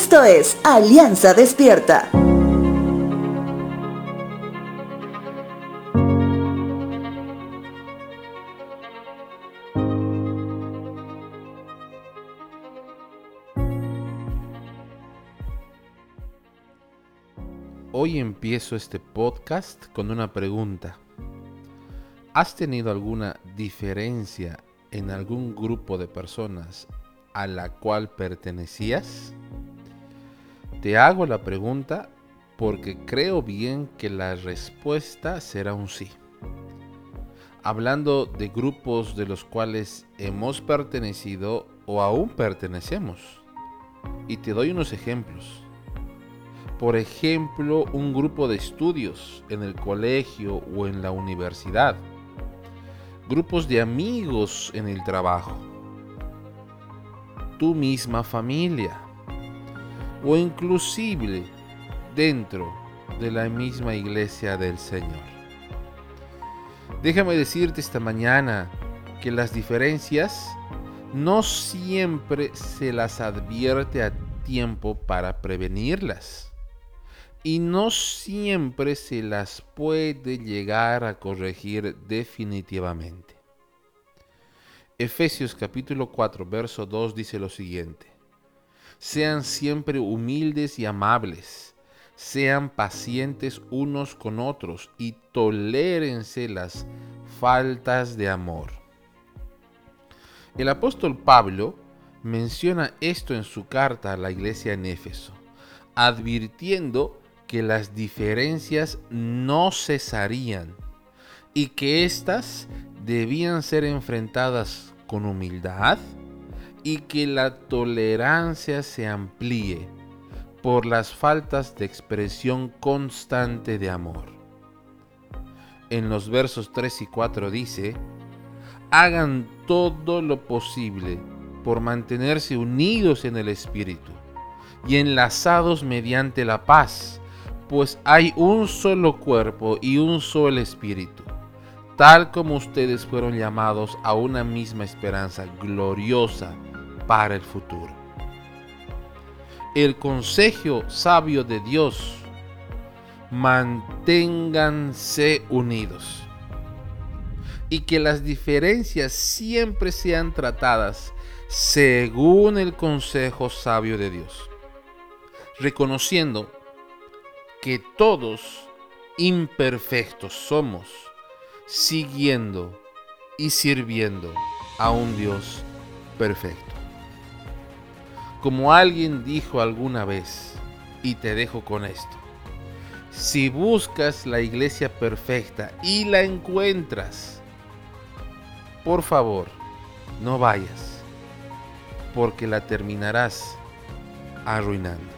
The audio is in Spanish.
Esto es Alianza Despierta. Hoy empiezo este podcast con una pregunta. ¿Has tenido alguna diferencia en algún grupo de personas a la cual pertenecías? Te hago la pregunta porque creo bien que la respuesta será un sí. Hablando de grupos de los cuales hemos pertenecido o aún pertenecemos. Y te doy unos ejemplos por ejemplo, un grupo de estudios en el colegio o en la universidad, grupos de amigos en el trabajo, tu misma familia o inclusive dentro de la misma iglesia del Señor. Déjame decirte esta mañana que las diferencias no siempre se las advierte a tiempo para prevenirlas y no siempre se las puede llegar a corregir definitivamente. Efesios capítulo 4, verso 2 dice lo siguiente. Sean siempre humildes y amables, sean pacientes unos con otros y tolérense las faltas de amor. El apóstol Pablo menciona esto en su carta a la iglesia en Éfeso, advirtiendo que las diferencias no cesarían y que éstas debían ser enfrentadas con humildad y que la tolerancia se amplíe por las faltas de expresión constante de amor. En los versos 3 y 4 dice, hagan todo lo posible por mantenerse unidos en el Espíritu y enlazados mediante la paz pues hay un solo cuerpo y un solo espíritu, tal como ustedes fueron llamados a una misma esperanza gloriosa para el futuro. El consejo sabio de Dios, manténganse unidos y que las diferencias siempre sean tratadas según el consejo sabio de Dios, reconociendo que todos imperfectos somos, siguiendo y sirviendo a un Dios perfecto. Como alguien dijo alguna vez, y te dejo con esto, si buscas la iglesia perfecta y la encuentras, por favor, no vayas, porque la terminarás arruinando.